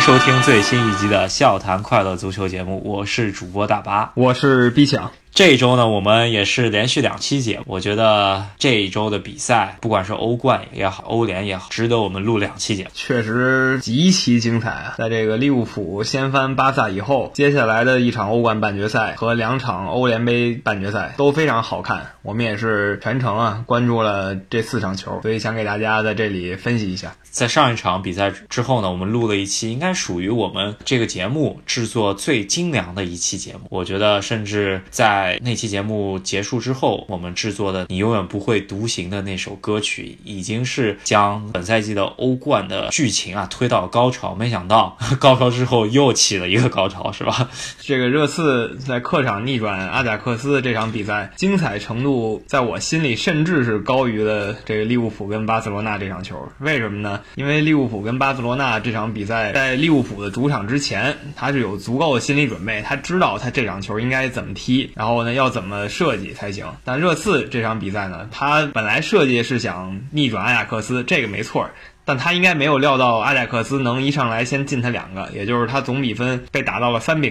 收听最新一集的笑谈快乐足球节目，我是主播大巴，我是 B 强。这一周呢，我们也是连续两期节目。我觉得这一周的比赛，不管是欧冠也好，欧联也好，值得我们录两期节目。确实极其精彩啊！在这个利物浦掀翻巴萨以后，接下来的一场欧冠半决赛和两场欧联杯半决赛都非常好看。我们也是全程啊关注了这四场球，所以想给大家在这里分析一下。在上一场比赛之后呢，我们录了一期，应该属于我们这个节目制作最精良的一期节目。我觉得，甚至在那期节目结束之后，我们制作的《你永远不会独行》的那首歌曲，已经是将本赛季的欧冠的剧情啊推到高潮。没想到 高潮之后又起了一个高潮，是吧？这个热刺在客场逆转阿贾克斯这场比赛，精彩程度在我心里甚至是高于了这个利物浦跟巴塞罗那这场球。为什么呢？因为利物浦跟巴塞罗那这场比赛，在利物浦的主场之前，他是有足够的心理准备，他知道他这场球应该怎么踢，然后呢要怎么设计才行。但热刺这场比赛呢，他本来设计是想逆转阿贾克斯，这个没错。但他应该没有料到阿贾克斯能一上来先进他两个，也就是他总比分被打到了三比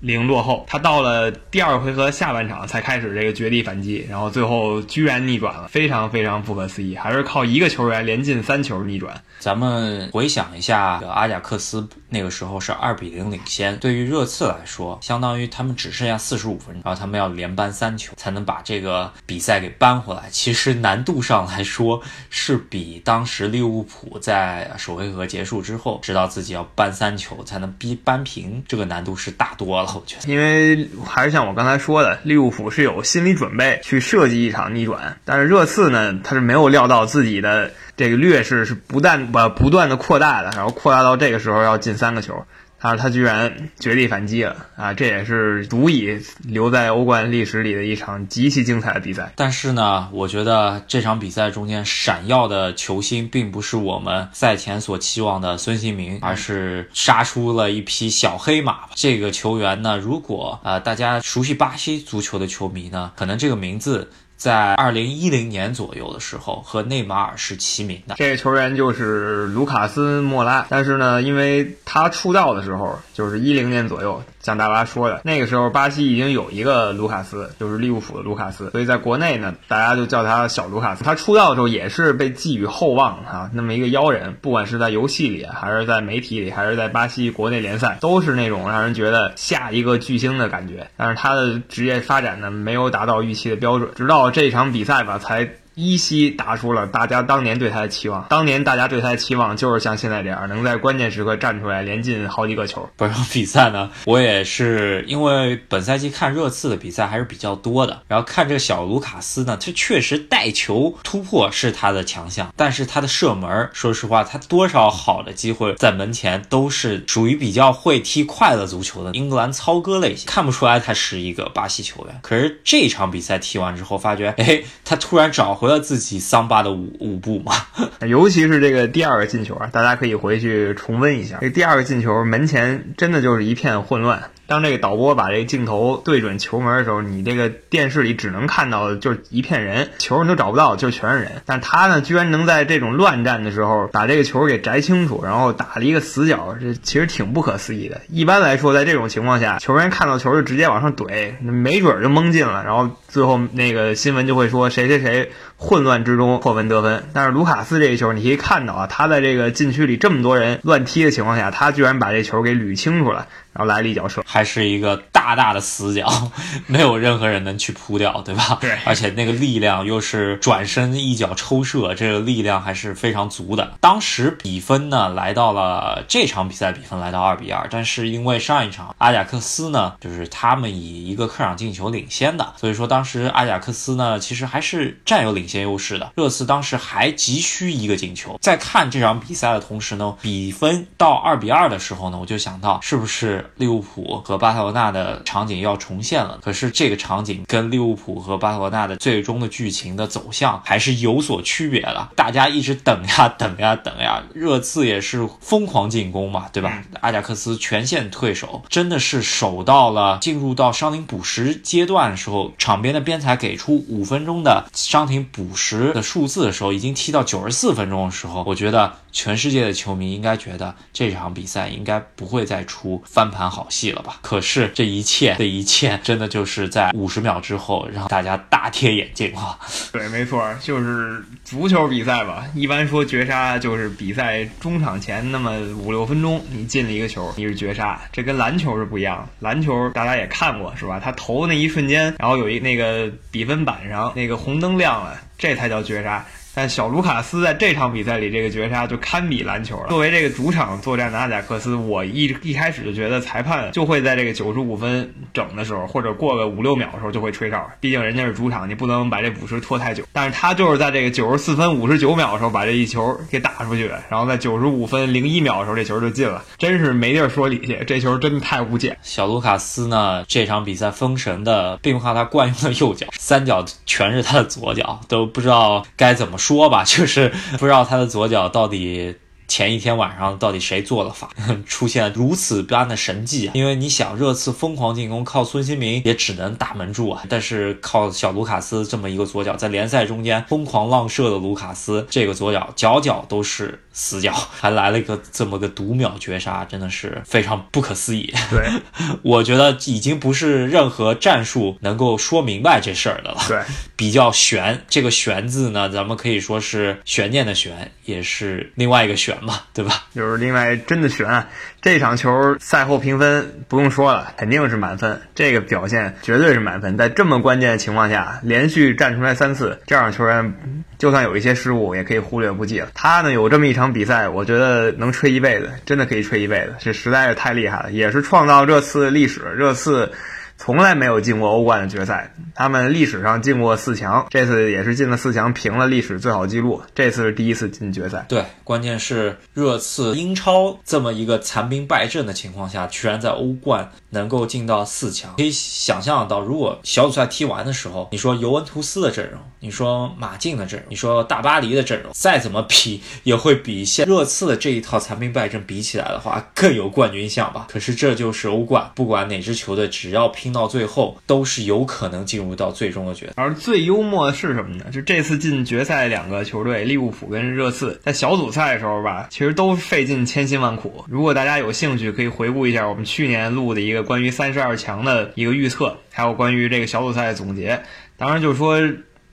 零落后，他到了第二回合下半场才开始这个绝地反击，然后最后居然逆转了，非常非常不可思议，还是靠一个球员连进三球逆转。咱们回想一下，阿贾克斯那个时候是二比零领先，对于热刺来说，相当于他们只剩下四十五分钟，然后他们要连扳三球才能把这个比赛给扳回来。其实难度上来说，是比当时利物浦。在首回合结束之后，知道自己要扳三球才能逼扳平，这个难度是大多了。我觉得，因为还是像我刚才说的，利物浦是有心理准备去设计一场逆转，但是热刺呢，他是没有料到自己的这个劣势是不断不不断的扩大的，然后扩大到这个时候要进三个球。但是他居然绝地反击了啊！这也是足以留在欧冠历史里的一场极其精彩的比赛。但是呢，我觉得这场比赛中间闪耀的球星并不是我们赛前所期望的孙兴民，而是杀出了一匹小黑马。这个球员呢，如果啊大家熟悉巴西足球的球迷呢，可能这个名字。在二零一零年左右的时候，和内马尔是齐名的。这个球员就是卢卡斯·莫拉，但是呢，因为他出道的时候就是一零年左右。像大巴说的，那个时候巴西已经有一个卢卡斯，就是利物浦的卢卡斯，所以在国内呢，大家就叫他小卢卡斯。他出道的时候也是被寄予厚望啊，那么一个妖人，不管是在游戏里，还是在媒体里，还是在巴西国内联赛，都是那种让人觉得下一个巨星的感觉。但是他的职业发展呢，没有达到预期的标准，直到这场比赛吧，才。依稀答出了大家当年对他的期望。当年大家对他的期望就是像现在这样，能在关键时刻站出来，连进好几个球。本场比赛呢，我也是因为本赛季看热刺的比赛还是比较多的，然后看这个小卢卡斯呢，他确实带球突破是他的强项，但是他的射门，说实话，他多少好的机会在门前都是属于比较会踢快乐足球的英格兰操哥类型，看不出来他是一个巴西球员。可是这场比赛踢完之后，发觉，哎，他突然找回。了自己桑巴的舞舞步嘛，尤其是这个第二个进球啊，大家可以回去重温一下。这第二个进球门前真的就是一片混乱。当这个导播把这个镜头对准球门的时候，你这个电视里只能看到就是一片人，球你都找不到，就全是人。但他呢，居然能在这种乱战的时候把这个球给摘清楚，然后打了一个死角，这其实挺不可思议的。一般来说，在这种情况下，球员看到球就直接往上怼，没准就蒙进了，然后最后那个新闻就会说谁谁谁混乱之中破门得分。但是卢卡斯这一球，你可以看到啊，他在这个禁区里这么多人乱踢的情况下，他居然把这球给捋清楚了。然后来了一脚射，还是一个大大的死角，没有任何人能去扑掉，对吧？对，而且那个力量又是转身一脚抽射，这个力量还是非常足的。当时比分呢来到了这场比赛比分来到二比二，但是因为上一场阿贾克斯呢，就是他们以一个客场进球领先的，所以说当时阿贾克斯呢其实还是占有领先优势的。热刺当时还急需一个进球。在看这场比赛的同时呢，比分到二比二的时候呢，我就想到是不是。利物浦和巴塞罗那的场景要重现了，可是这个场景跟利物浦和巴塞罗那的最终的剧情的走向还是有所区别的。大家一直等呀等呀等呀，热刺也是疯狂进攻嘛，对吧？阿贾克斯全线退守，真的是守到了进入到伤停补时阶段的时候，场边的边裁给出五分钟的伤停补时的数字的时候，已经踢到九十四分钟的时候，我觉得。全世界的球迷应该觉得这场比赛应该不会再出翻盘好戏了吧？可是这一一切的一切，真的就是在五十秒之后让大家大跌眼镜啊！对，没错，就是足球比赛吧。一般说绝杀就是比赛中场前那么五六分钟，你进了一个球，你是绝杀。这跟篮球是不一样，篮球大家也看过是吧？他投那一瞬间，然后有一那个比分板上那个红灯亮了，这才叫绝杀。但小卢卡斯在这场比赛里这个绝杀就堪比篮球了。作为这个主场作战的阿贾克斯，我一一开始就觉得裁判就会在这个九十五分整的时候，或者过个五六秒的时候就会吹哨。毕竟人家是主场，你不能把这补时拖太久。但是他就是在这个九十四分五十九秒的时候把这一球给打出去，然后在九十五分零一秒的时候这球就进了，真是没地儿说理去。这球真的太无解。小卢卡斯呢，这场比赛封神的并不靠他惯用的右脚，三脚全是他的左脚，都不知道该怎么说说吧，就是。不知道他的左脚到底。前一天晚上到底谁做了法，出现如此般的神迹？因为你想，热刺疯狂进攻，靠孙兴民也只能打门柱啊。但是靠小卢卡斯这么一个左脚，在联赛中间疯狂浪射的卢卡斯，这个左脚脚脚都是死角，还来了一个这么个读秒绝杀，真的是非常不可思议。对，我觉得已经不是任何战术能够说明白这事儿的了。对，比较悬。这个悬字呢，咱们可以说是悬念的悬，也是另外一个悬。嘛，对吧？就是另外真的悬，这场球赛后评分不用说了，肯定是满分。这个表现绝对是满分，在这么关键的情况下，连续站出来三次，这样球员就算有一些失误，也可以忽略不计了。他呢有这么一场比赛，我觉得能吹一辈子，真的可以吹一辈子，这实在是太厉害了，也是创造这次历史。这次。从来没有进过欧冠的决赛，他们历史上进过四强，这次也是进了四强，平了历史最好记录。这次是第一次进决赛。对，关键是热刺英超这么一个残兵败阵的情况下，居然在欧冠能够进到四强。可以想象到，如果小组赛踢完的时候，你说尤文图斯的阵容，你说马竞的阵容，你说大巴黎的阵容，再怎么比，也会比现热刺的这一套残兵败阵比起来的话，更有冠军相吧？可是这就是欧冠，不管哪支球队，只要拼。听到最后都是有可能进入到最终的决赛。而最幽默的是什么呢？就这次进决赛两个球队利物浦跟热刺，在小组赛的时候吧，其实都费尽千辛万苦。如果大家有兴趣，可以回顾一下我们去年录的一个关于三十二强的一个预测，还有关于这个小组赛的总结。当然，就是说。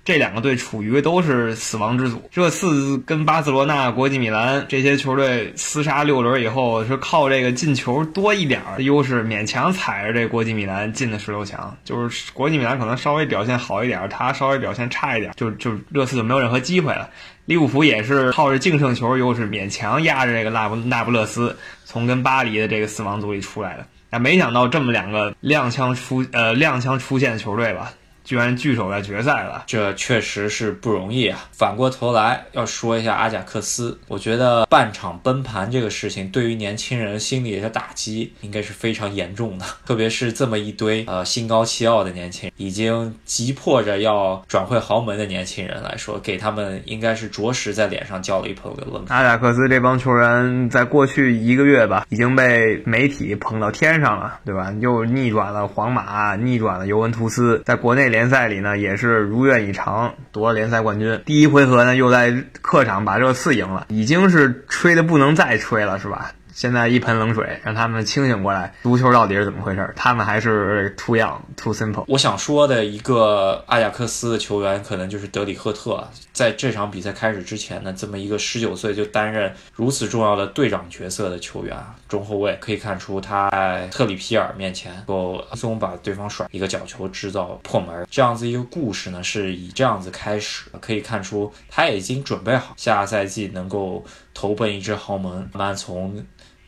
这两个队处于都是死亡之组，热刺跟巴塞罗那、国际米兰这些球队厮杀六轮以后，是靠这个进球多一点的优势，勉强踩着这国际米兰进的十六强。就是国际米兰可能稍微表现好一点，他稍微表现差一点，就就热刺就没有任何机会了。利物浦也是靠着净胜球优势，勉强压着这个那不那不勒斯，从跟巴黎的这个死亡组里出来的。但没想到这么两个踉跄出呃踉跄出现的球队吧。居然聚首在决赛了，这确实是不容易啊！反过头来要说一下阿贾克斯，我觉得半场崩盘这个事情对于年轻人心理的打击应该是非常严重的，特别是这么一堆呃心高气傲的年轻人，已经急迫着要转会豪门的年轻人来说，给他们应该是着实在脸上浇了一盆冷水。阿贾克斯这帮球员在过去一个月吧，已经被媒体捧到天上了，对吧？又逆转了皇马，逆转了尤文图斯，在国内。联赛里呢，也是如愿以偿夺了联赛冠军。第一回合呢，又在客场把热刺赢了，已经是吹的不能再吹了，是吧？现在一盆冷水，让他们清醒过来，足球到底是怎么回事？他们还是 too young, too simple。我想说的一个阿贾克斯的球员，可能就是德里赫特。在这场比赛开始之前呢，这么一个十九岁就担任如此重要的队长角色的球员啊，中后卫，可以看出他在特里皮尔面前够轻松把对方甩一个角球制造破门。这样子一个故事呢，是以这样子开始，可以看出他已经准备好下赛季能够投奔一支豪门，慢慢从。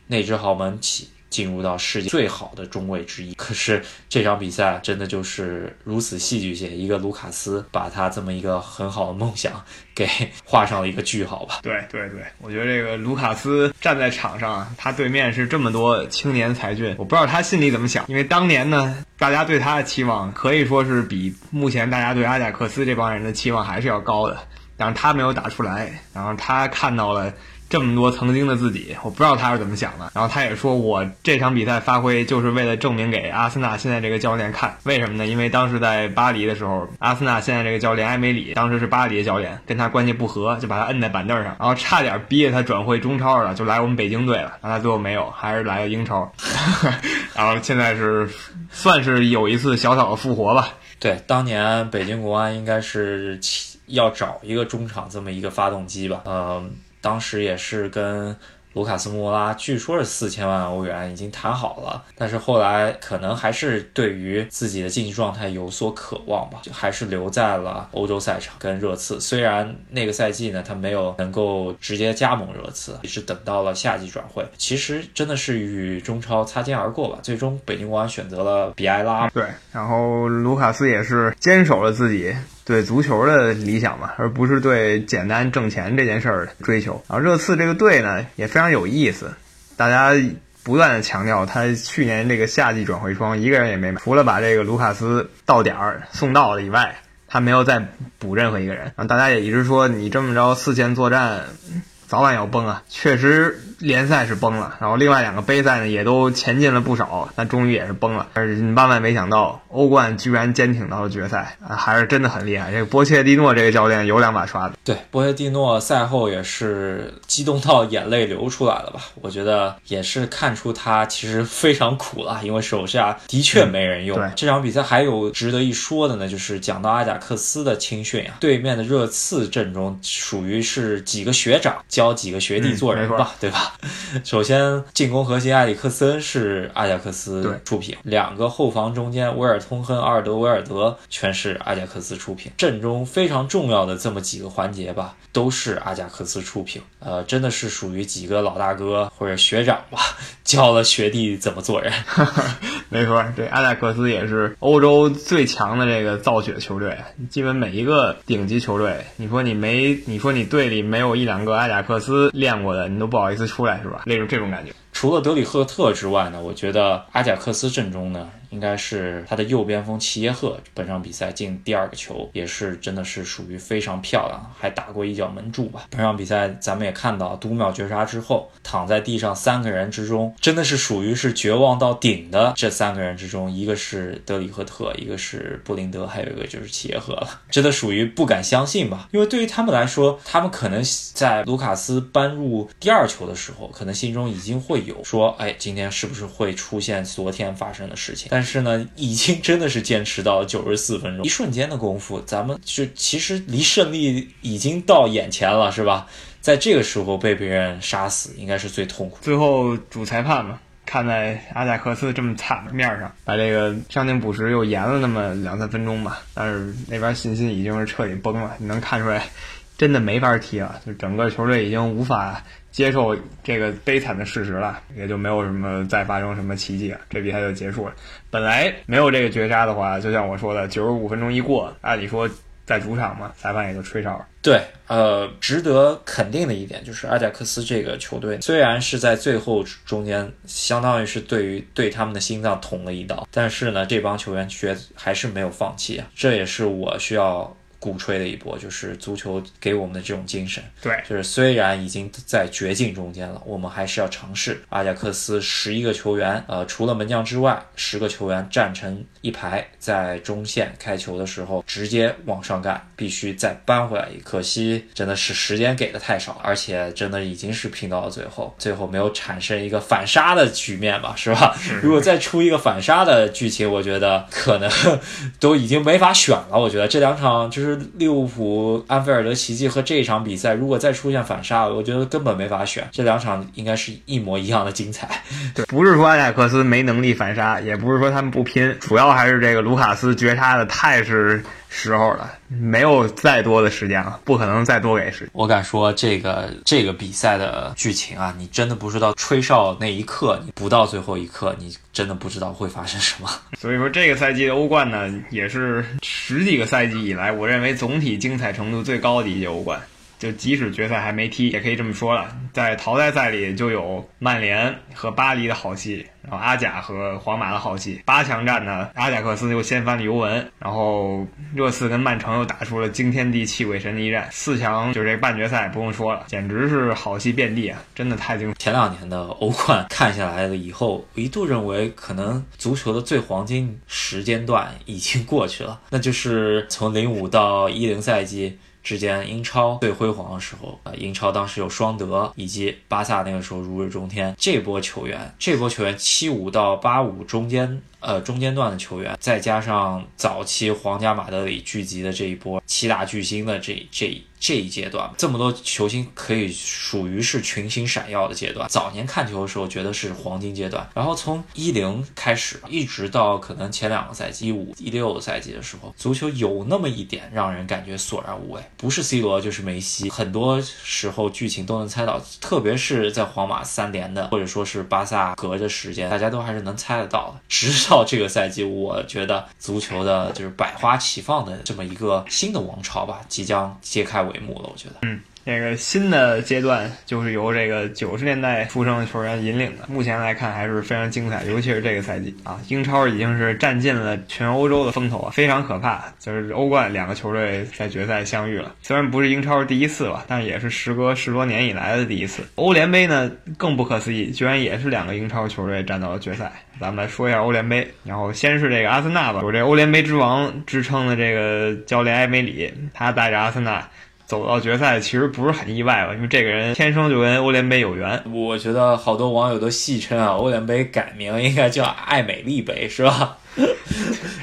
那支豪门起进入到世界最好的中卫之一，可是这场比赛真的就是如此戏剧性，一个卢卡斯把他这么一个很好的梦想给画上了一个句号吧。对对对，我觉得这个卢卡斯站在场上，他对面是这么多青年才俊，我不知道他心里怎么想，因为当年呢，大家对他的期望可以说是比目前大家对阿贾克斯这帮人的期望还是要高的，但是他没有打出来，然后他看到了。这么多曾经的自己，我不知道他是怎么想的。然后他也说，我这场比赛发挥就是为了证明给阿森纳现在这个教练看。为什么呢？因为当时在巴黎的时候，阿森纳现在这个教练埃梅里当时是巴黎的教练，跟他关系不和，就把他摁在板凳上，然后差点逼着他转会中超了，就来我们北京队了。然后他最后没有，还是来了英超。然后现在是算是有一次小小的复活吧。对，当年北京国安应该是要找一个中场这么一个发动机吧，嗯。当时也是跟卢卡斯莫拉，据说是四千万欧元已经谈好了，但是后来可能还是对于自己的竞技状态有所渴望吧，就还是留在了欧洲赛场跟热刺。虽然那个赛季呢，他没有能够直接加盟热刺，也是等到了夏季转会。其实真的是与中超擦肩而过吧。最终北京国安选择了比埃拉，对，然后卢卡斯也是坚守了自己。对足球的理想嘛，而不是对简单挣钱这件事儿追求。然后热刺这个队呢也非常有意思，大家不断的强调他去年这个夏季转会窗一个人也没买，除了把这个卢卡斯到点儿送到了以外，他没有再补任何一个人。然后大家也一直说你这么着四线作战。早晚要崩啊！确实联赛是崩了，然后另外两个杯赛呢也都前进了不少，但终于也是崩了。但是万万没想到，欧冠居然坚挺到了决赛啊，还是真的很厉害。这个波切蒂诺这个教练有两把刷子。对，波切蒂诺赛后也是激动到眼泪流出来了吧？我觉得也是看出他其实非常苦了，因为手下的确没人用。这场比赛还有值得一说的呢，就是讲到阿贾克斯的青训啊，对面的热刺阵中属于是几个学长。教几个学弟做人吧，对吧？首先，进攻核心埃里克森是阿贾克斯出品，两个后防中间威尔通亨、阿尔德维尔德全是阿贾克斯出品。阵中非常重要的这么几个环节吧，都是阿贾克斯出品。呃，真的是属于几个老大哥或者学长吧，教了学弟怎么做人。没错，这阿贾克斯也是欧洲最强的这个造血球队，基本每一个顶级球队，你说你没，你说你队里没有一两个阿贾。克斯练过的，你都不好意思出来是吧？那种这种感觉。除了德里赫特之外呢，我觉得阿贾克斯阵中呢。应该是他的右边锋齐耶赫，本场比赛进第二个球也是真的是属于非常漂亮，还打过一脚门柱吧。本场比赛咱们也看到，读秒绝杀之后躺在地上三个人之中，真的是属于是绝望到顶的这三个人之中，一个是德里赫特，一个是布林德，还有一个就是齐耶赫了，真的属于不敢相信吧？因为对于他们来说，他们可能在卢卡斯扳入第二球的时候，可能心中已经会有说，哎，今天是不是会出现昨天发生的事情？但是呢，已经真的是坚持到九十四分钟，一瞬间的功夫，咱们就其实离胜利已经到眼前了，是吧？在这个时候被别人杀死，应该是最痛苦。最后主裁判嘛，看在阿贾克斯这么惨的面上，把这个伤停补时又延了那么两三分钟吧。但是那边信心已经是彻底崩了，你能看出来，真的没法踢了，就整个球队已经无法。接受这个悲惨的事实了，也就没有什么再发生什么奇迹了，这比赛就结束了。本来没有这个绝杀的话，就像我说的，九十五分钟一过，按理说在主场嘛，裁判也就吹哨了。对，呃，值得肯定的一点就是阿贾克斯这个球队，虽然是在最后中间，相当于是对于对他们的心脏捅了一刀，但是呢，这帮球员却还是没有放弃啊，这也是我需要。鼓吹的一波就是足球给我们的这种精神，对，就是虽然已经在绝境中间了，我们还是要尝试。阿贾克斯十一个球员，呃，除了门将之外，十个球员站成一排，在中线开球的时候直接往上干，必须再扳回来。可惜真的是时间给的太少，而且真的已经是拼到了最后，最后没有产生一个反杀的局面吧，是吧？如果再出一个反杀的剧情，我觉得可能 都已经没法选了。我觉得这两场就是。利物浦安菲尔德奇迹和这一场比赛，如果再出现反杀，我觉得根本没法选。这两场应该是一模一样的精彩。对，不是说阿贾克斯没能力反杀，也不是说他们不拼，主要还是这个卢卡斯绝杀的太是。时候了，没有再多的时间了，不可能再多给时间。我敢说，这个这个比赛的剧情啊，你真的不知道吹哨那一刻，你不到最后一刻，你真的不知道会发生什么。所以说，这个赛季的欧冠呢，也是十几个赛季以来，我认为总体精彩程度最高的一届欧冠。就即使决赛还没踢，也可以这么说了，在淘汰赛里就有曼联和巴黎的好戏，然后阿贾和皇马的好戏。八强战呢，阿贾克斯又掀翻了尤文，然后热刺跟曼城又打出了惊天地泣鬼神的一战。四强就这半决赛不用说了，简直是好戏遍地啊，真的太精彩。前两年的欧冠看下来了以后，我一度认为可能足球的最黄金时间段已经过去了，那就是从零五到一零赛季。之间，英超最辉煌的时候，啊，英超当时有双德，以及巴萨那个时候如日中天。这波球员，这波球员七五到八五中间。呃，中间段的球员，再加上早期皇家马德里聚集的这一波七大巨星的这这这一阶段，这么多球星可以属于是群星闪耀的阶段。早年看球的时候觉得是黄金阶段，然后从一零开始，一直到可能前两个赛季一五一六赛季的时候，足球有那么一点让人感觉索然无味，不是 C 罗就是梅西，很多时候剧情都能猜到，特别是在皇马三连的，或者说是巴萨隔着时间，大家都还是能猜得到的，直。到这个赛季，我觉得足球的就是百花齐放的这么一个新的王朝吧，即将揭开帷幕了。我觉得，嗯。这个新的阶段就是由这个九十年代出生的球员引领的，目前来看还是非常精彩，尤其是这个赛季啊，英超已经是占尽了全欧洲的风头啊，非常可怕。就是欧冠两个球队在决赛相遇了，虽然不是英超第一次吧，但也是时隔十多年以来的第一次。欧联杯呢更不可思议，居然也是两个英超球队站到了决赛。咱们来说一下欧联杯，然后先是这个阿森纳吧，有这欧联杯之王之称的这个教练埃梅里，他带着阿森纳。走到决赛其实不是很意外吧，因为这个人天生就跟欧联杯有缘。我觉得好多网友都戏称啊，欧联杯改名应该叫爱美丽杯，是吧？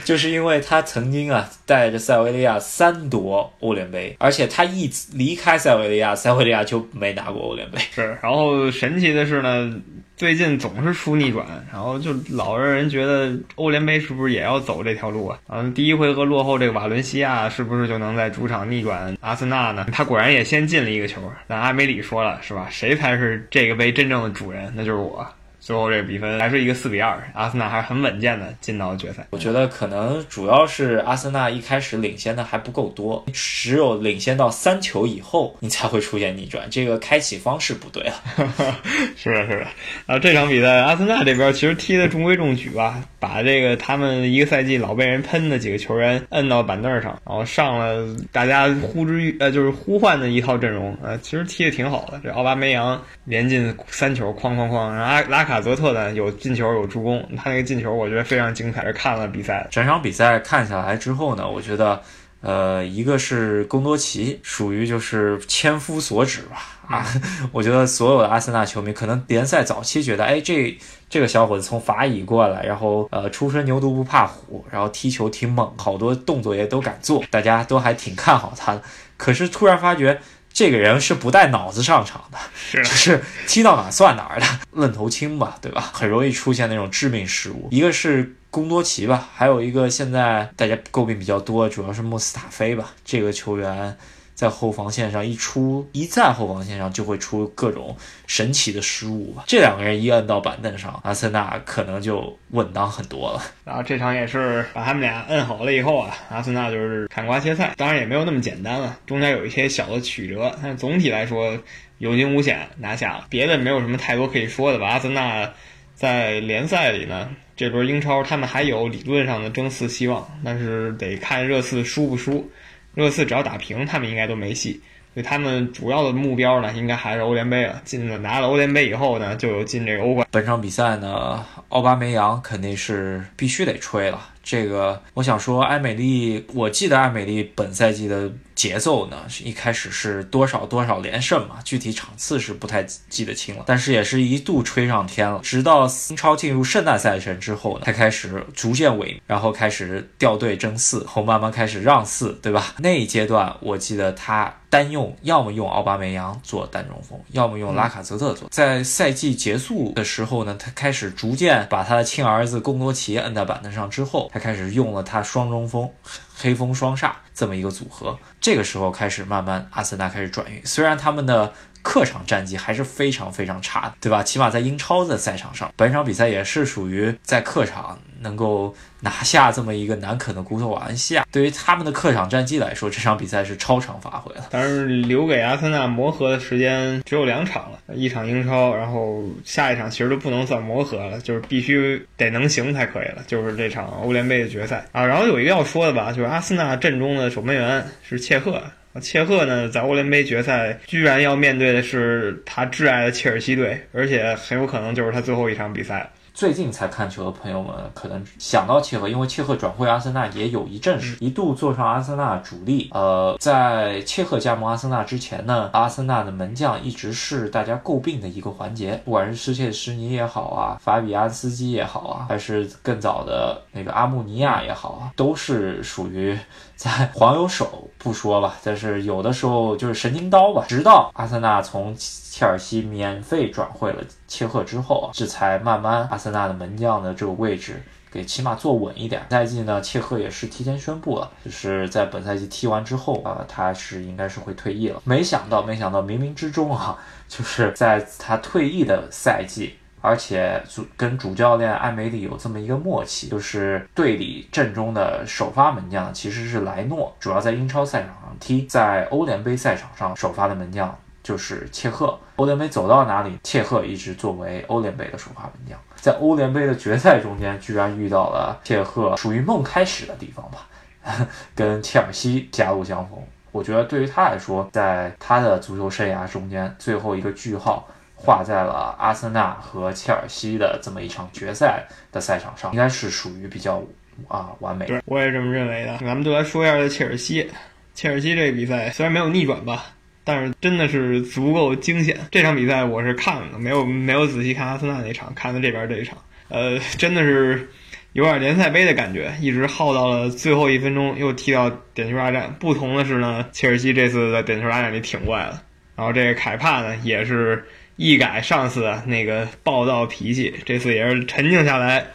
就是因为他曾经啊带着塞维利亚三夺欧联杯，而且他一离开塞维利亚，塞维利亚就没拿过欧联杯。是，然后神奇的是呢。最近总是出逆转，然后就老让人觉得欧联杯是不是也要走这条路啊？嗯，第一回合落后这个瓦伦西亚是不是就能在主场逆转阿森纳呢？他果然也先进了一个球，但阿梅里说了是吧？谁才是这个杯真正的主人？那就是我。最后这个比分还是一个四比二，阿森纳还是很稳健的进到了决赛。我觉得可能主要是阿森纳一开始领先的还不够多，只有领先到三球以后，你才会出现逆转，这个开启方式不对啊。是的，是的。啊，这场比赛阿森纳这边其实踢的中规中矩吧，把这个他们一个赛季老被人喷的几个球员摁到板凳上，然后上了大家呼之呃就是呼唤的一套阵容，呃，其实踢的挺好的。这奥巴梅扬连进三球，哐哐哐，然后阿拉卡。卡泽特呢有进球有助攻，他那个进球我觉得非常精彩。是看了比赛，整场比赛看下来之后呢，我觉得，呃，一个是贡多齐属于就是千夫所指吧啊，我觉得所有的阿森纳球迷可能联赛早期觉得，哎，这这个小伙子从法乙过来，然后呃初生牛犊不怕虎，然后踢球挺猛，好多动作也都敢做，大家都还挺看好他的。可是突然发觉。这个人是不带脑子上场的，是就是踢到哪算哪儿的，愣头青吧，对吧？很容易出现那种致命失误。一个是宫多奇吧，还有一个现在大家诟病比较多，主要是穆斯塔菲吧，这个球员。在后防线上一出一在后防线上就会出各种神奇的失误吧。这两个人一摁到板凳上，阿森纳可能就稳当很多了。然后这场也是把他们俩摁好了以后啊，阿森纳就是砍瓜切菜。当然也没有那么简单了，中间有一些小的曲折，但总体来说有惊无险拿下了。别的没有什么太多可以说的吧。阿森纳在联赛里呢，这轮英超他们还有理论上的争四希望，但是得看热刺输不输。热刺只要打平，他们应该都没戏。所以他们主要的目标呢，应该还是欧联杯了。进了拿了欧联杯以后呢，就有进这个欧冠。本场比赛呢，奥巴梅扬肯定是必须得吹了。这个我想说，艾美丽，我记得艾美丽本赛季的节奏呢，是一开始是多少多少连胜嘛，具体场次是不太记得清了，但是也是一度吹上天了。直到英超进入圣诞赛程之后呢，才开始逐渐萎靡，然后开始掉队争四，后慢慢开始让四，对吧？那一阶段我记得他单用，要么用奥巴梅扬做单中锋，要么用拉卡泽特做。在赛季结束的时候呢，他开始逐渐把他的亲儿子贡多齐摁在板凳上之后。他开始用了他双中锋黑风双煞这么一个组合，这个时候开始慢慢阿森纳开始转运。虽然他们的客场战绩还是非常非常差的，对吧？起码在英超的赛场上，本场比赛也是属于在客场能够拿下这么一个难啃的骨头瓦伦西亚。对于他们的客场战绩来说，这场比赛是超常发挥了。但是留给阿森纳磨合的时间只有两场了，一场英超，然后下一场其实都不能算磨合了，就是必须得能行才可以了，就是这场欧联杯的决赛啊。然后有一个要说的吧，就是阿森纳阵中的守门员是切赫。切赫呢，在欧联杯决赛居然要面对的是他挚爱的切尔西队，而且很有可能就是他最后一场比赛。最近才看球的朋友们可能想到切赫，因为切赫转会阿森纳也有一阵时，一度坐上阿森纳主力。呃，在切赫加盟阿森纳之前呢，阿森纳的门将一直是大家诟病的一个环节，不管是施切施尼也好啊，法比安斯基也好啊，还是更早的那个阿穆尼亚也好啊，都是属于在黄油手不说吧，但是有的时候就是神经刀吧。直到阿森纳从切尔西免费转会了切赫之后啊，这才慢慢阿森纳的门将的这个位置给起码坐稳一点。赛季呢，切赫也是提前宣布了，就是在本赛季踢完之后啊，他是应该是会退役了。没想到，没想到冥冥之中啊，就是在他退役的赛季，而且主跟主教练艾梅里有这么一个默契，就是队里阵中的首发门将其实是莱诺，主要在英超赛场上踢，在欧联杯赛场上首发的门将。就是切赫，欧联杯走到哪里，切赫一直作为欧联杯的首发门将。在欧联杯的决赛中间，居然遇到了切赫属于梦开始的地方吧，跟切尔西狭路相逢。我觉得对于他来说，在他的足球生涯中间，最后一个句号画在了阿森纳和切尔西的这么一场决赛的赛场上，应该是属于比较啊完美。对，我也这么认为的。咱们就来说一下切尔西，切尔西这个比赛虽然没有逆转吧。但是真的是足够惊险。这场比赛我是看了，没有没有仔细看阿森纳那场，看的这边这一场。呃，真的是有点联赛杯的感觉，一直耗到了最后一分钟，又踢到点球大战。不同的是呢，切尔西这次在点球大战里挺过来了。然后这个凯帕呢，也是一改上次那个暴躁脾气，这次也是沉静下来，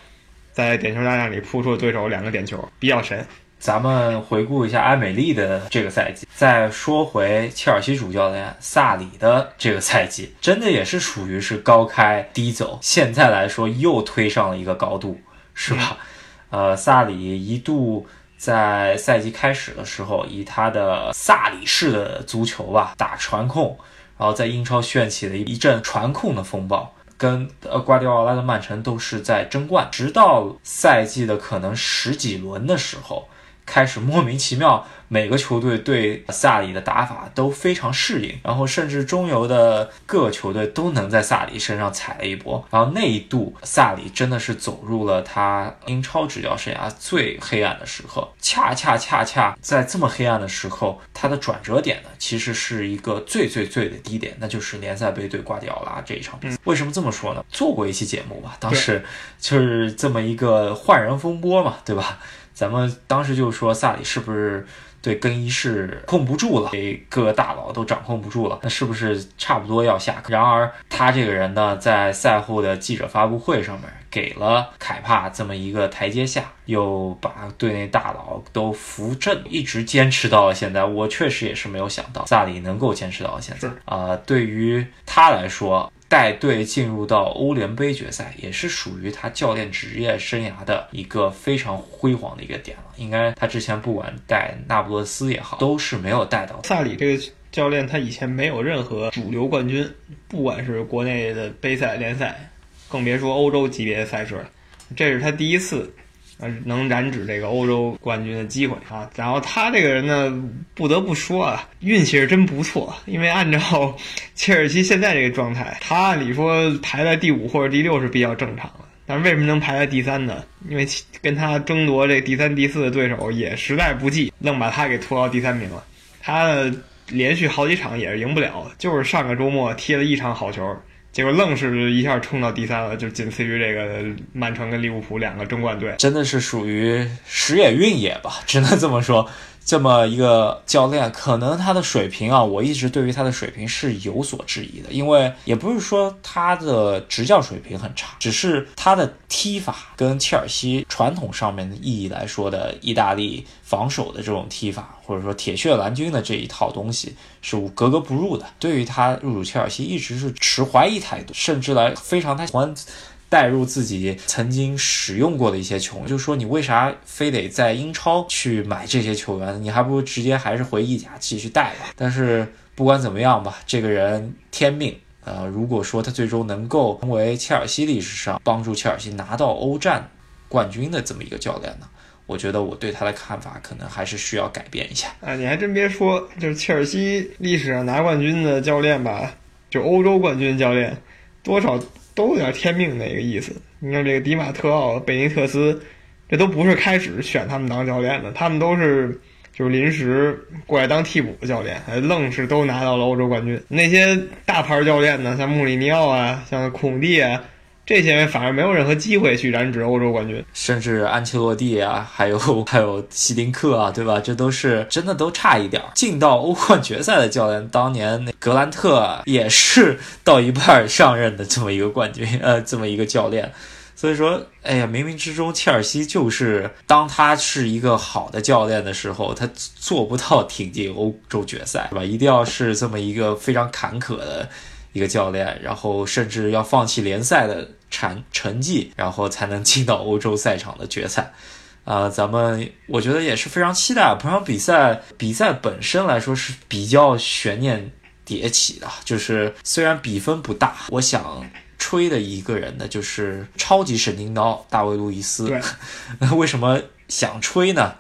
在点球大战里扑出了对手两个点球，比较神。咱们回顾一下埃美丽的这个赛季，再说回切尔西主教练萨里的这个赛季，真的也是属于是高开低走。现在来说又推上了一个高度，是吧？呃，萨里一度在赛季开始的时候，以他的萨里式的足球吧，打传控，然后在英超掀起了一阵传控的风暴，跟呃瓜迪奥拉的曼城都是在争冠，直到赛季的可能十几轮的时候。开始莫名其妙，每个球队对萨里的打法都非常适应，然后甚至中游的各个球队都能在萨里身上踩了一波。然后那一度，萨里真的是走入了他英超执教生涯最黑暗的时刻。恰恰恰恰在这么黑暗的时候，他的转折点呢，其实是一个最最最的低点，那就是联赛杯对瓜迪奥拉这一场比赛。为什么这么说呢？做过一期节目吧，当时就是这么一个换人风波嘛，对吧？咱们当时就说萨里是不是对更衣室控不住了，给各个大佬都掌控不住了，那是不是差不多要下课？然而他这个人呢，在赛后的记者发布会上面给了凯帕这么一个台阶下，又把队内大佬都扶正，一直坚持到了现在。我确实也是没有想到萨里能够坚持到现在啊！对于他来说。带队进入到欧联杯决赛，也是属于他教练职业生涯的一个非常辉煌的一个点了。应该他之前不管带那不勒斯也好，都是没有带到。萨里这个教练，他以前没有任何主流冠军，不管是国内的杯赛、联赛，更别说欧洲级别的赛事了。这是他第一次。呃能染指这个欧洲冠军的机会啊！然后他这个人呢，不得不说啊，运气是真不错。因为按照切尔西现在这个状态，他按理说排在第五或者第六是比较正常的。但是为什么能排在第三呢？因为跟他争夺这第三、第四的对手也实在不济，愣把他给拖到第三名了。他连续好几场也是赢不了，就是上个周末踢了一场好球。结果愣是一下冲到第三了，就仅次于这个曼城跟利物浦两个争冠队，真的是属于时也运也吧，只能这么说。这么一个教练，可能他的水平啊，我一直对于他的水平是有所质疑的，因为也不是说他的执教水平很差，只是他的踢法跟切尔西传统上面的意义来说的意大利防守的这种踢法，或者说铁血蓝军的这一套东西是格格不入的。对于他入主切尔西，一直是持怀疑态度，甚至来非常他喜欢。带入自己曾经使用过的一些球员，就是说你为啥非得在英超去买这些球员？你还不如直接还是回意甲继续带吧。但是不管怎么样吧，这个人天命，呃，如果说他最终能够成为切尔西历史上帮助切尔西拿到欧战冠军的这么一个教练呢，我觉得我对他的看法可能还是需要改变一下。啊，你还真别说，就是切尔西历史上拿冠军的教练吧，就欧洲冠军教练，多少。都有点天命那个意思。你看这个迪马特奥、贝尼特斯，这都不是开始选他们当教练的，他们都是就是临时过来当替补的教练，还愣是都拿到了欧洲冠军。那些大牌教练呢，像穆里尼奥啊，像孔蒂啊。这些人反而没有任何机会去染指欧洲冠军，甚至安切洛蒂啊，还有 还有希丁克啊，对吧？这都是真的都差一点儿进到欧冠决赛的教练。当年那格兰特也是 到一半上任的这么一个冠军，呃，这么一个教练。所以说，哎呀，冥冥之中，切尔西就是当他是一个好的教练的时候，他做不到挺进欧洲决赛，对吧？一定要是这么一个非常坎坷的一个教练，然后甚至要放弃联赛的。成成绩，然后才能进到欧洲赛场的决赛，啊，咱们我觉得也是非常期待。本场比赛比赛本身来说是比较悬念迭起的，就是虽然比分不大，我想吹的一个人呢，就是超级神经刀大卫路易斯。那 为什么想吹呢？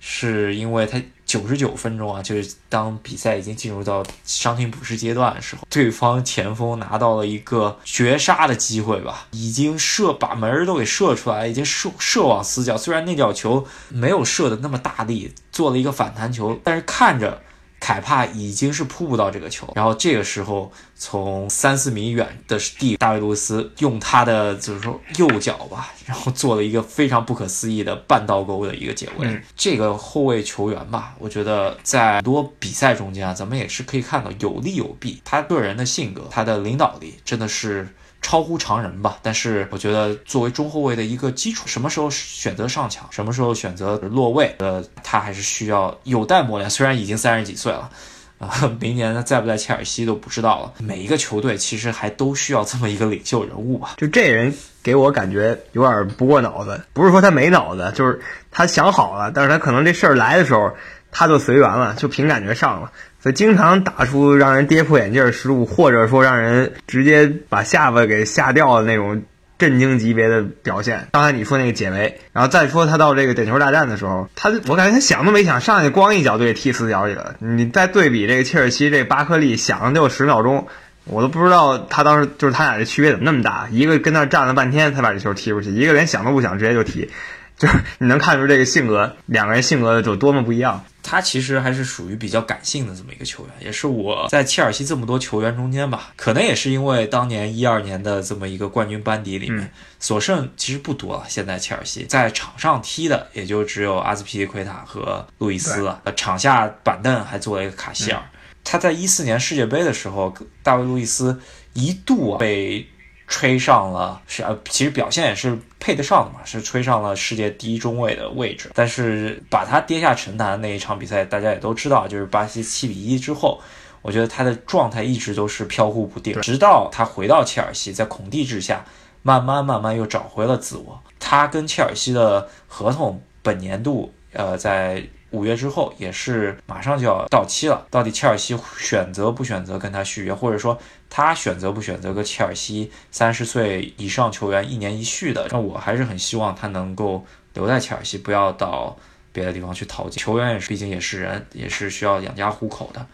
是因为他。九十九分钟啊，就是当比赛已经进入到伤停补时阶段的时候，对方前锋拿到了一个绝杀的机会吧，已经射把门儿都给射出来，已经射射往死角。虽然那脚球没有射的那么大力，做了一个反弹球，但是看着。凯帕已经是扑不到这个球，然后这个时候从三四米远的地，大卫路易斯用他的就是说右脚吧，然后做了一个非常不可思议的半倒钩的一个解围。这个后卫球员吧，我觉得在很多比赛中间啊，咱们也是可以看到有利有弊。他个人的性格，他的领导力真的是。超乎常人吧，但是我觉得作为中后卫的一个基础，什么时候选择上抢，什么时候选择落位，呃，他还是需要有待磨练。虽然已经三十几岁了，啊，明年在不在切尔西都不知道了。每一个球队其实还都需要这么一个领袖人物吧。就这人给我感觉有点不过脑子，不是说他没脑子，就是他想好了，但是他可能这事儿来的时候他就随缘了，就凭感觉上了。所以经常打出让人跌破眼镜失误，或者说让人直接把下巴给吓掉的那种震惊级别的表现。刚才你说那个解围，然后再说他到这个点球大战的时候，他我感觉他想都没想，上去咣一脚就给踢死角去了。你再对比这个切尔西这巴克利，想就十秒钟，我都不知道他当时就是他俩这区别怎么那么大。一个跟那站了半天才把这球踢出去，一个连想都不想直接就踢，就是你能看出这个性格，两个人性格有多么不一样。他其实还是属于比较感性的这么一个球员，也是我在切尔西这么多球员中间吧，可能也是因为当年一二年的这么一个冠军班底里面，所剩其实不多了。现在切尔西在场上踢的也就只有阿兹皮利奎塔和路易斯了，呃，场下板凳还坐了一个卡希尔。他在一四年世界杯的时候，大卫路易斯一度被。吹上了是呃，其实表现也是配得上的嘛，是吹上了世界第一中卫的位置。但是把他跌下神坛那一场比赛，大家也都知道，就是巴西七比一之后，我觉得他的状态一直都是飘忽不定。直到他回到切尔西，在孔蒂之下，慢慢慢慢又找回了自我。他跟切尔西的合同本年度，呃，在。五月之后也是马上就要到期了，到底切尔西选择不选择跟他续约，或者说他选择不选择跟切尔西三十岁以上球员一年一续的？那我还是很希望他能够留在切尔西，不要到别的地方去淘金。球员也是，毕竟也是人，也是需要养家糊口的。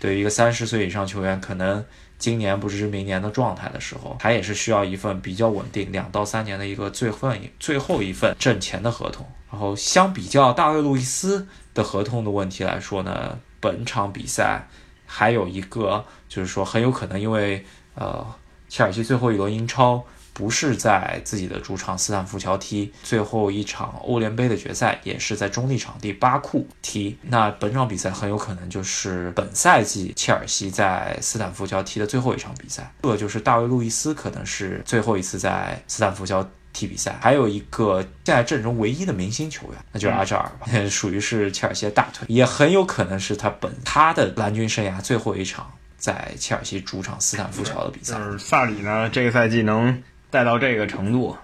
对于一个三十岁以上球员，可能今年不知明年的状态的时候，他也是需要一份比较稳定，两到三年的一个最份最后一份挣钱的合同。然后相比较大卫路易斯。的合同的问题来说呢，本场比赛还有一个就是说很有可能因为呃切尔西最后一轮英超不是在自己的主场斯坦福桥踢最后一场欧联杯的决赛，也是在中立场地巴库踢。那本场比赛很有可能就是本赛季切尔西在斯坦福桥踢的最后一场比赛。这就是大卫·路易斯可能是最后一次在斯坦福桥踢比赛。还有一个现在阵容唯一的明星球员，那就是阿扎尔吧，属于是切尔西的大腿，也很有可能是他本他的蓝军生涯最后一场在切尔西主场斯坦福桥的比赛。就是萨里呢，这个赛季能。带到这个程度，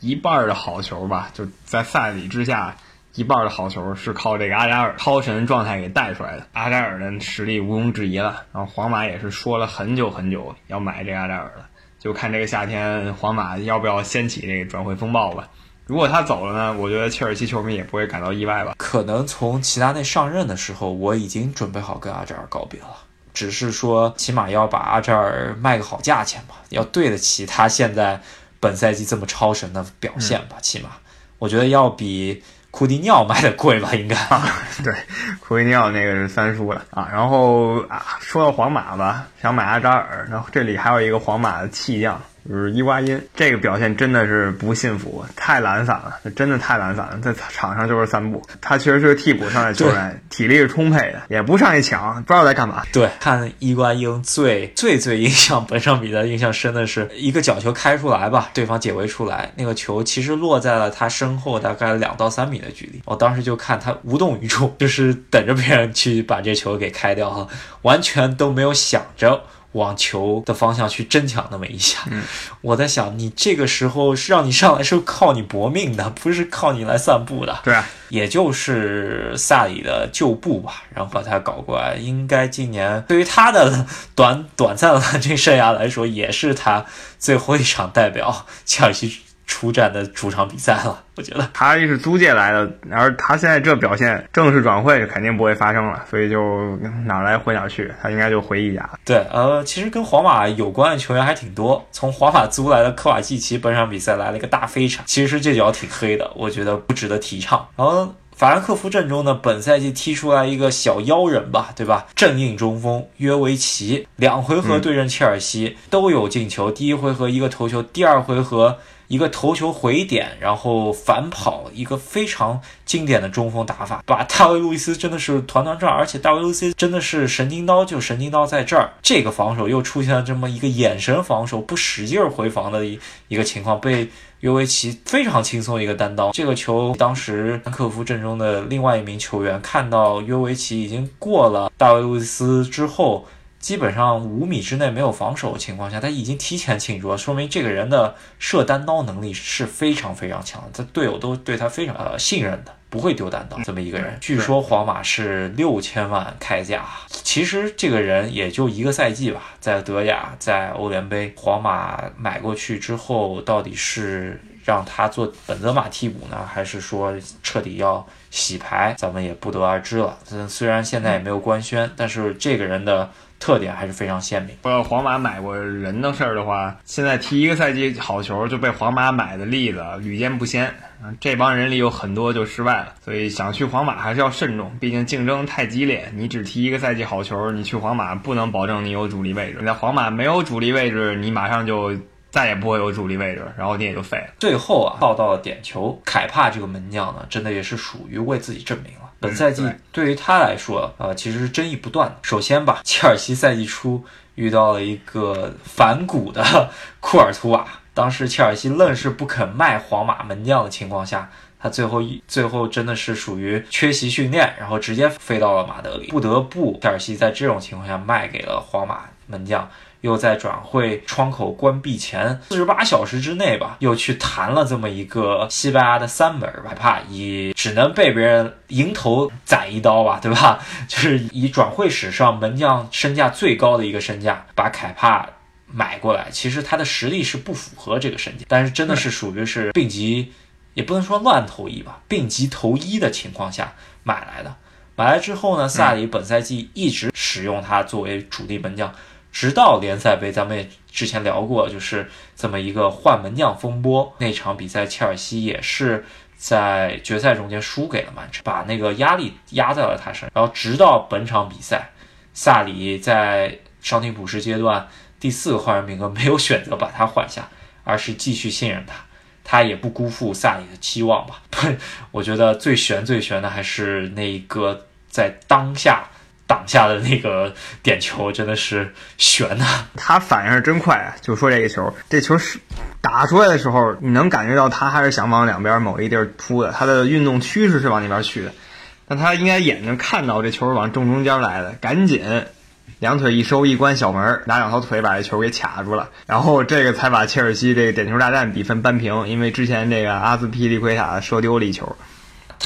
一半的好球吧，就在萨里之下，一半的好球是靠这个阿扎尔超神状态给带出来的。阿扎尔的实力毋庸置疑了。然后皇马也是说了很久很久要买这个阿扎尔了，就看这个夏天皇马要不要掀起这个转会风暴吧。如果他走了呢，我觉得切尔西球迷也不会感到意外吧。可能从齐达内上任的时候，我已经准备好跟阿扎尔告别了。只是说，起码要把阿扎尔卖个好价钱吧，要对得起他现在本赛季这么超神的表现吧。起码，我觉得要比库蒂尼奥卖的贵吧，应该啊。对，库蒂尼奥那个是三叔的啊。然后啊，说到皇马吧，想买阿扎尔，然后这里还有一个皇马的弃将。就是伊瓜因这个表现真的是不信服，太懒散了，真的太懒散了，在场上就是散步。他确实是替补上来球员，体力是充沛的，也不上去抢，不知道在干嘛。对，看伊瓜因最最最印象本场比赛印象深的是一个角球开出来吧，对方解围出来，那个球其实落在了他身后大概两到三米的距离，我当时就看他无动于衷，就是等着别人去把这球给开掉哈，完全都没有想着。往球的方向去争抢那么一下，我在想，你这个时候是让你上来是靠你搏命的，不是靠你来散步的。对，也就是萨里的旧部吧，然后把他搞过来，应该今年对于他的短短暂的这生涯来说，也是他最后一场代表切尔西。出战的主场比赛了，我觉得他是租借来的，然而他现在这表现，正式转会肯定不会发生了，所以就哪来回哪去，他应该就回意甲。对，呃，其实跟皇马有关的球员还挺多，从皇马租来的科瓦季奇，本场比赛来了一个大飞铲，其实这脚挺黑的，我觉得不值得提倡。然后法兰克福阵中呢，本赛季踢出来一个小妖人吧，对吧？正印中锋约维奇，两回合对阵切尔西都有进球，第一回合一个头球，第二回合。一个头球回点，然后反跑，一个非常经典的中锋打法，把大卫·路易斯真的是团团转，而且大卫·路易斯真的是神经刀，就神经刀在这儿。这个防守又出现了这么一个眼神防守，不使劲回防的一一个情况，被约维奇非常轻松一个单刀。这个球当时克夫阵中的另外一名球员看到约维奇已经过了大卫·路易斯之后。基本上五米之内没有防守的情况下，他已经提前庆祝了，说明这个人的射单刀能力是非常非常强的，他队友都对他非常呃信任的，不会丢单刀这么一个人。据说皇马是六千万开价，其实这个人也就一个赛季吧，在德甲，在欧联杯，皇马买过去之后，到底是让他做本泽马替补呢，还是说彻底要洗牌，咱们也不得而知了。虽然现在也没有官宣，但是这个人的。特点还是非常鲜明。说到皇马买过人的事儿的话，现在踢一个赛季好球就被皇马买的例子屡见不鲜。这帮人里有很多就失败了，所以想去皇马还是要慎重，毕竟竞争太激烈。你只踢一个赛季好球，你去皇马不能保证你有主力位置。你在皇马没有主力位置，你马上就再也不会有主力位置，然后你也就废了。最后啊，报到了点球，凯帕这个门将呢，真的也是属于为自己证明了。本赛季对于他来说，呃，其实是争议不断的。首先吧，切尔西赛季初遇到了一个反骨的 库尔图瓦，当时切尔西愣是不肯卖皇马门将的情况下，他最后一最后真的是属于缺席训练，然后直接飞到了马德里，不得不切尔西在这种情况下卖给了皇马门将。又在转会窗口关闭前四十八小时之内吧，又去谈了这么一个西班牙的三门吧，怕以只能被别人迎头宰一刀吧，对吧？就是以转会史上门将身价最高的一个身价把凯帕买过来。其实他的实力是不符合这个身价，但是真的是属于是病急，也不能说乱投医吧，病急投医的情况下买来的。买来之后呢，萨里本赛季一直使用他作为主力门将。直到联赛杯，咱们也之前聊过，就是这么一个换门将风波。那场比赛，切尔西也是在决赛中间输给了。曼城，把那个压力压在了。他身上。然后直到本场比赛，萨里在伤停补时阶段第四个换人名额没有选择把他换下，而是继续信任他，他也不辜负萨里的期望吧。我觉得最悬最悬的还是那一个在当下挡下的那个点球，真的是悬呐、他反应是真快啊！就说这个球，这球是打出来的时候，你能感觉到他还是想往两边某一地儿扑的，他的运动趋势是往那边去的。但他应该眼睛看到这球往正中间来的，赶紧两腿一收一关小门，拿两条腿把这球给卡住了，然后这个才把切尔西这个点球大战比分扳平。因为之前这个阿兹皮利奎塔射丢了一球，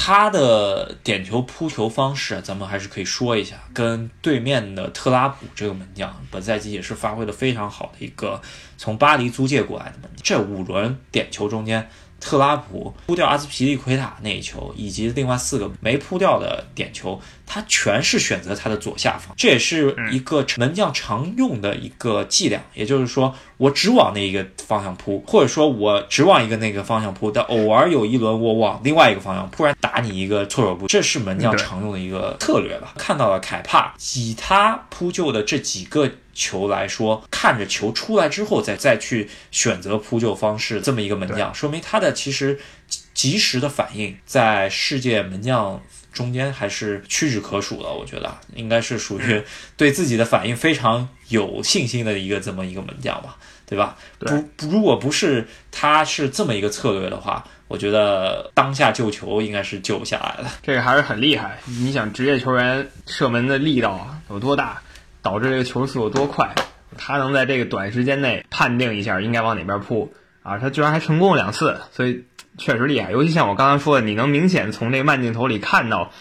他的点球扑球方式，咱们还是可以说一下，跟对面的特拉普这个门将，本赛季也是发挥的非常好的一个从巴黎租借过来的门将。这五轮点球中间，特拉普扑掉阿斯皮利奎塔那一球，以及另外四个没扑掉的点球，他全是选择他的左下方，这也是一个门将常用的一个伎俩，也就是说，我只往那一个方向扑，或者说我只往一个那个方向扑，但偶尔有一轮我往另外一个方向突然打你一个措手不及，这是门将常用的一个策略吧。看到了凯帕以他扑救的这几个球来说，看着球出来之后再再去选择扑救方式，这么一个门将，说明他的其实及及时的反应在世界门将中间还是屈指可数的。我觉得应该是属于对自己的反应非常有信心的一个这么一个门将吧，对吧？对不不，如果不是他是这么一个策略的话，我觉得当下救球应该是救不下来的。这个还是很厉害。你想，职业球员射门的力道啊有多大，导致这个球速有多快，他能在这个短时间内判定一下应该往哪边扑啊，他居然还成功了两次，所以确实厉害。尤其像我刚才说的，你能明显从这个慢镜头里看到，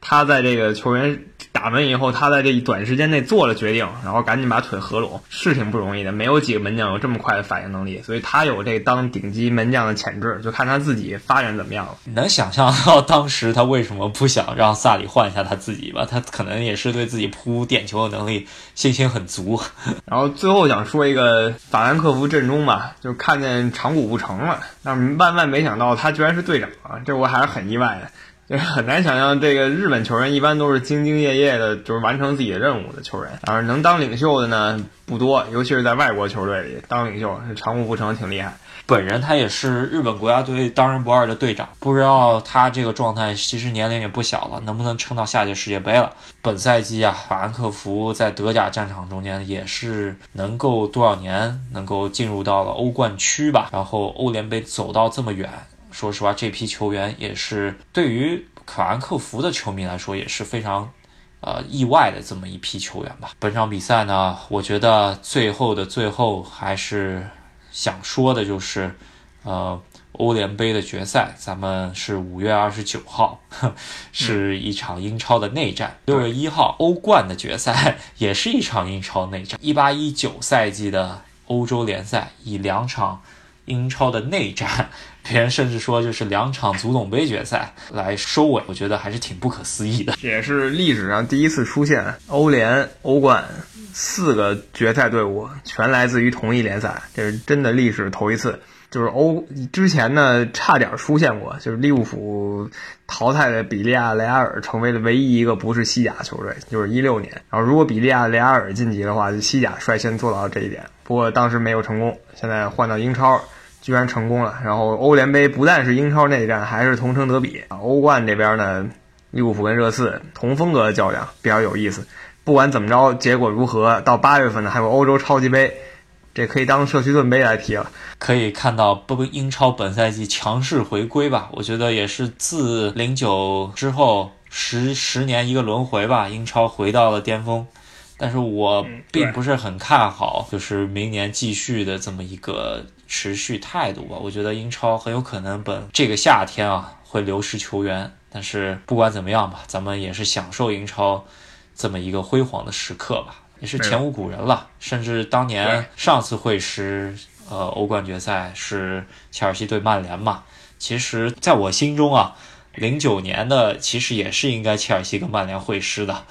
他在这个球员打门以后，他在这一短时间内做了决定，然后赶紧把腿合拢，是挺不容易的。没有几个门将有这么快的反应能力，所以他有这当顶级门将的潜质，就看他自己发展怎么样了。你能想象到当时他为什么不想让萨里换一下他自己吧？他可能也是对自己扑点球的能力信心很足。然后最后想说一个法兰克福阵中吧，就看见长谷不成了，但是万万没想到他居然是队长啊，这我还是很意外的。就是很难想象，这个日本球员一般都是兢兢业业的，就是完成自己的任务的球员，而能当领袖的呢不多，尤其是在外国球队里当领袖，这长谷部成挺厉害。本人他也是日本国家队当仁不二的队长，不知道他这个状态其实年龄也不小了，能不能撑到下届世界杯了？本赛季啊，法兰克福在德甲战场中间也是能够多少年能够进入到了欧冠区吧，然后欧联杯走到这么远，说实话，这批球员也是对于法兰克福的球迷来说也是非常。呃，意外的这么一批球员吧。本场比赛呢，我觉得最后的最后还是想说的就是，呃，欧联杯的决赛，咱们是五月二十九号，呵是一场英超的内战；六、月一号，欧冠的决赛也是一场英超内战。一八一九赛季的欧洲联赛以两场英超的内战，别人甚至说就是两场足总杯决赛来收尾，我觉得还是挺不可思议的。这也是历史上第一次出现欧联、欧冠四个决赛队伍全来自于同一联赛，这是真的历史头一次。就是欧之前呢，差点出现过，就是利物浦淘汰的比利亚雷亚尔，成为了唯一一个不是西甲球队，就是一六年。然后如果比利亚雷亚尔晋级的话，就西甲率先做到这一点，不过当时没有成功。现在换到英超，居然成功了。然后欧联杯不但是英超内战，还是同城德比。欧冠这边呢，利物浦跟热刺同风格的较量比较有意思。不管怎么着，结果如何，到八月份呢还有欧洲超级杯，这可以当社区盾杯来踢了。可以看到，不英超本赛季强势回归吧？我觉得也是自零九之后十十年一个轮回吧，英超回到了巅峰。但是我并不是很看好，就是明年继续的这么一个持续态度吧。我觉得英超很有可能本这个夏天啊会流失球员。但是不管怎么样吧，咱们也是享受英超这么一个辉煌的时刻吧，也是前无古人了。甚至当年上次会师。呃，欧冠决赛是切尔西对曼联嘛？其实，在我心中啊，零九年的其实也是应该切尔西跟曼联会师的。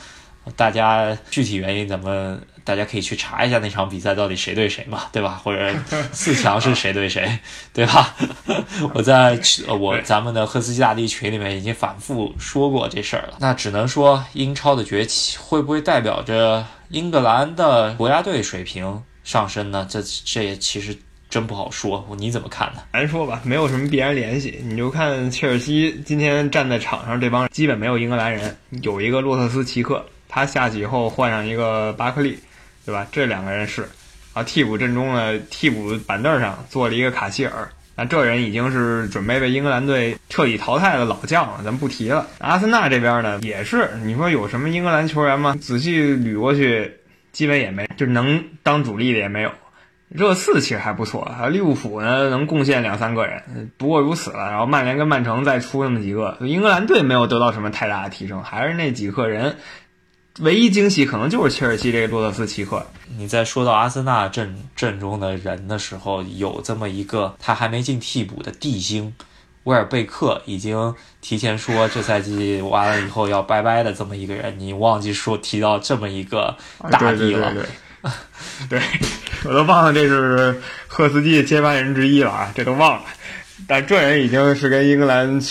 大家具体原因咱们大家可以去查一下那场比赛到底谁对谁嘛，对吧？或者四强是谁对谁，对吧？我在我咱们的赫斯基大帝群里面已经反复说过这事儿了。那只能说英超的崛起会不会代表着英格兰的国家队水平上升呢？这这也其实。真不好说。你怎么看呢？难说吧，没有什么必然联系。你就看切尔西今天站在场上，这帮基本没有英格兰人，有一个洛特斯奇克，他下去以后换上一个巴克利，对吧？这两个人是啊，替补阵中呢，替补板凳上坐了一个卡希尔。那这人已经是准备被英格兰队彻底淘汰的老将了，咱不提了。阿森纳这边呢，也是你说有什么英格兰球员吗？仔细捋过去，基本也没，就能当主力的也没有。热刺其实还不错，啊，利物浦呢能贡献两三个人，不过如此了。然后曼联跟曼城再出那么几个，英格兰队没有得到什么太大的提升，还是那几个人。唯一惊喜可能就是切尔西这个洛特斯奇克。你在说到阿森纳阵阵中的人的时候，有这么一个他还没进替补的地星，威尔贝克已经提前说这赛季完了以后要拜拜的这么一个人，你忘记说提到这么一个 大帝了？对对对，对 我都忘了这是赫斯基接班人之一了啊，这都忘了。但这人已经是跟英格兰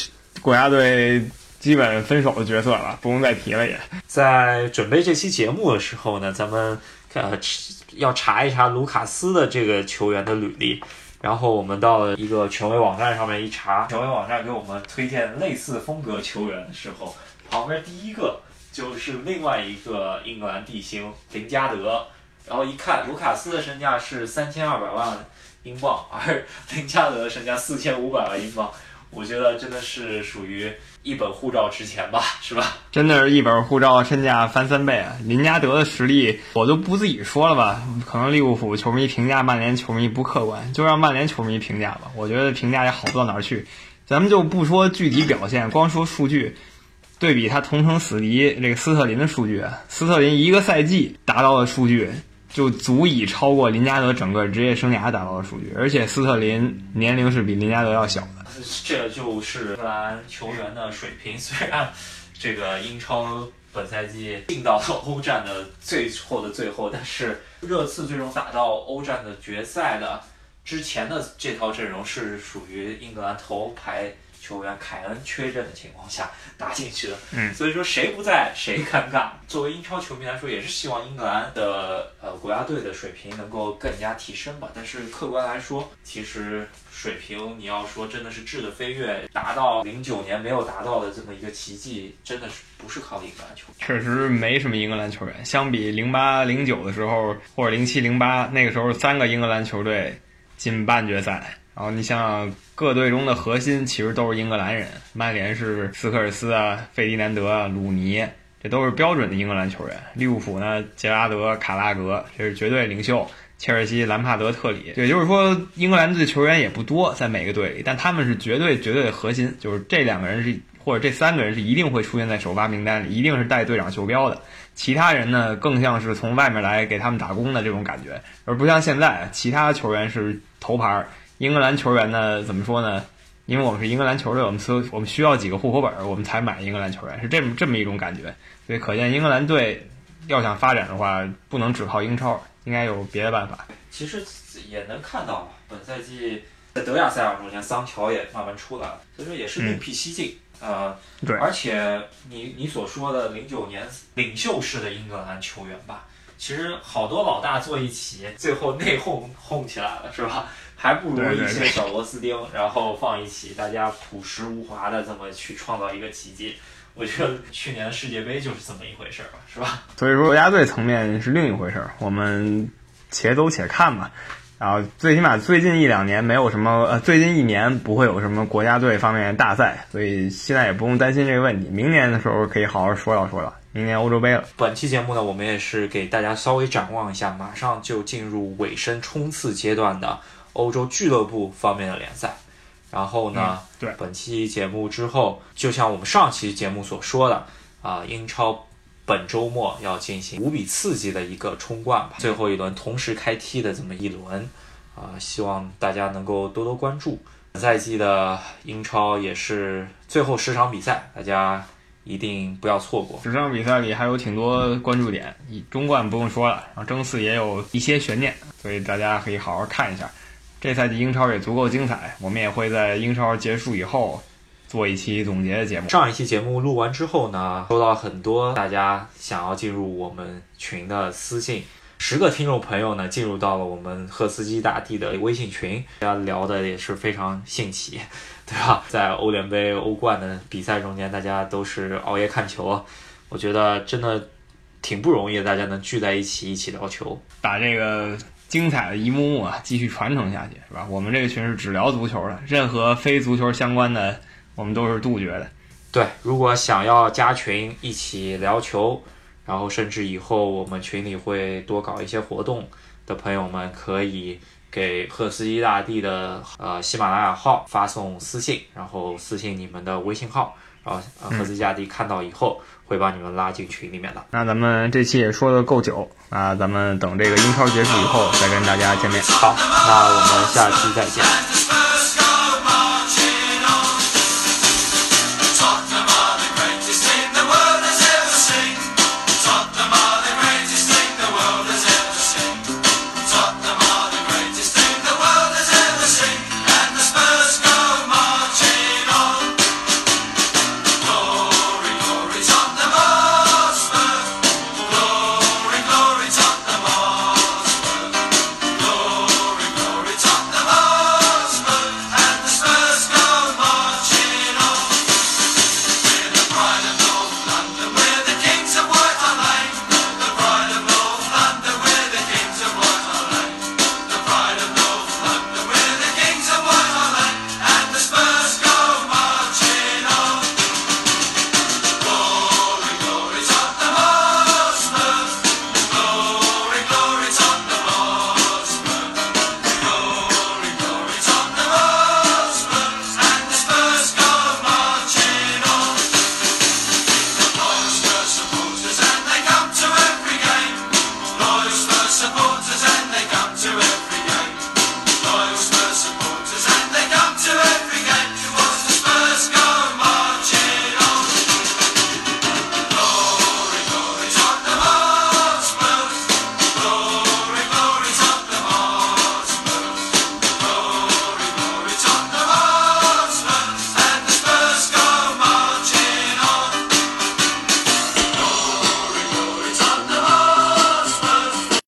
国家队。基本分手的角色了，不用再提了。也在准备这期节目的时候呢，咱们呃要查一查卢卡斯的这个球员的履历。然后我们到了一个权威网站上面一查，权威网站给我们推荐类似风格球员的时候，旁边第一个就是另外一个英格兰地星林加德。然后一看，卢卡斯的身价是三千二百万英镑，而林加德的身价四千五百万英镑。我觉得真的是属于一本护照值钱吧，是吧？真的是一本护照身价翻三倍啊！林加德的实力我就不自己说了吧，可能利物浦球迷评价曼联球迷不客观，就让曼联球迷评价吧。我觉得评价也好不到哪儿去。咱们就不说具体表现，光说数据，对比他同城死敌这个斯特林的数据，斯特林一个赛季达到的数据就足以超过林加德整个职业生涯达到的数据，而且斯特林年龄是比林加德要小的。这就是英格兰球员的水平。虽然这个英超本赛季进到了欧战的最后的最后，但是热刺最终打到欧战的决赛的之前的这套阵容是属于英格兰头牌。球员凯恩缺阵的情况下打进去的，嗯，所以说谁不在谁尴尬。作为英超球迷来说，也是希望英格兰的呃国家队的水平能够更加提升吧。但是客观来说，其实水平你要说真的是质的飞跃，达到零九年没有达到的这么一个奇迹，真的是不是靠英格兰球员？确实没什么英格兰球员。相比零八零九的时候，或者零七零八那个时候，三个英格兰球队进半决赛。然后你想想，各队中的核心其实都是英格兰人。曼联是斯科尔斯啊、费迪南德啊、鲁尼，这都是标准的英格兰球员。利物浦呢，杰拉德、卡拉格，这是绝对领袖。切尔西，兰帕德、特里，也就是说，英格兰队球员也不多，在每个队里，但他们是绝对绝对的核心。就是这两个人是，或者这三个人是一定会出现在首发名单里，一定是带队长袖标的。其他人呢，更像是从外面来给他们打工的这种感觉，而不像现在，其他球员是头牌。英格兰球员呢？怎么说呢？因为我们是英格兰球队，我们所我们需要几个户口本，我们才买英格兰球员，是这么这么一种感觉。所以可见，英格兰队要想发展的话，不能只靠英超，应该有别的办法。其实也能看到，本赛季在德甲赛尔中间，桑乔也慢慢出来了，所以说也是另辟蹊径。呃，对。而且你你所说的零九年领袖式的英格兰球员吧，其实好多老大坐一起，最后内讧讧起来了，是吧？还不如一些小螺丝钉，然后放一起，大家朴实无华的这么去创造一个奇迹。我觉得去年的世界杯就是这么一回事儿吧，是吧？所以说国家队层面是另一回事儿，我们且走且看吧。然后最起码最近一两年没有什么，呃，最近一年不会有什么国家队方面大赛，所以现在也不用担心这个问题。明年的时候可以好好说道说道，明年欧洲杯了。本期节目呢，我们也是给大家稍微展望一下，马上就进入尾声冲刺阶段的。欧洲俱乐部方面的联赛，然后呢？对，本期节目之后，就像我们上期节目所说的啊，英超本周末要进行无比刺激的一个冲冠吧，最后一轮同时开踢的这么一轮啊，希望大家能够多多关注。本赛季的英超也是最后十场比赛，大家一定不要错过。十场比赛里还有挺多关注点，中冠不用说了，然后争四也有一些悬念，所以大家可以好好看一下。这赛季英超也足够精彩，我们也会在英超结束以后做一期总结的节目。上一期节目录完之后呢，收到很多大家想要进入我们群的私信，十个听众朋友呢进入到了我们赫斯基大帝的微信群，大家聊的也是非常兴起，对吧？在欧联杯、欧冠的比赛中间，大家都是熬夜看球，我觉得真的挺不容易的，大家能聚在一起一起聊球，把这个。精彩的一幕幕啊，继续传承下去，是吧？我们这个群是只聊足球的，任何非足球相关的，我们都是杜绝的。对，如果想要加群一起聊球，然后甚至以后我们群里会多搞一些活动的朋友们，可以给赫斯基大帝的呃喜马拉雅号发送私信，然后私信你们的微信号，然后赫斯基大帝看到以后。会把你们拉进群里面的。那咱们这期也说的够久啊，咱们等这个英超结束以后再跟大家见面。好，那我们下期再见。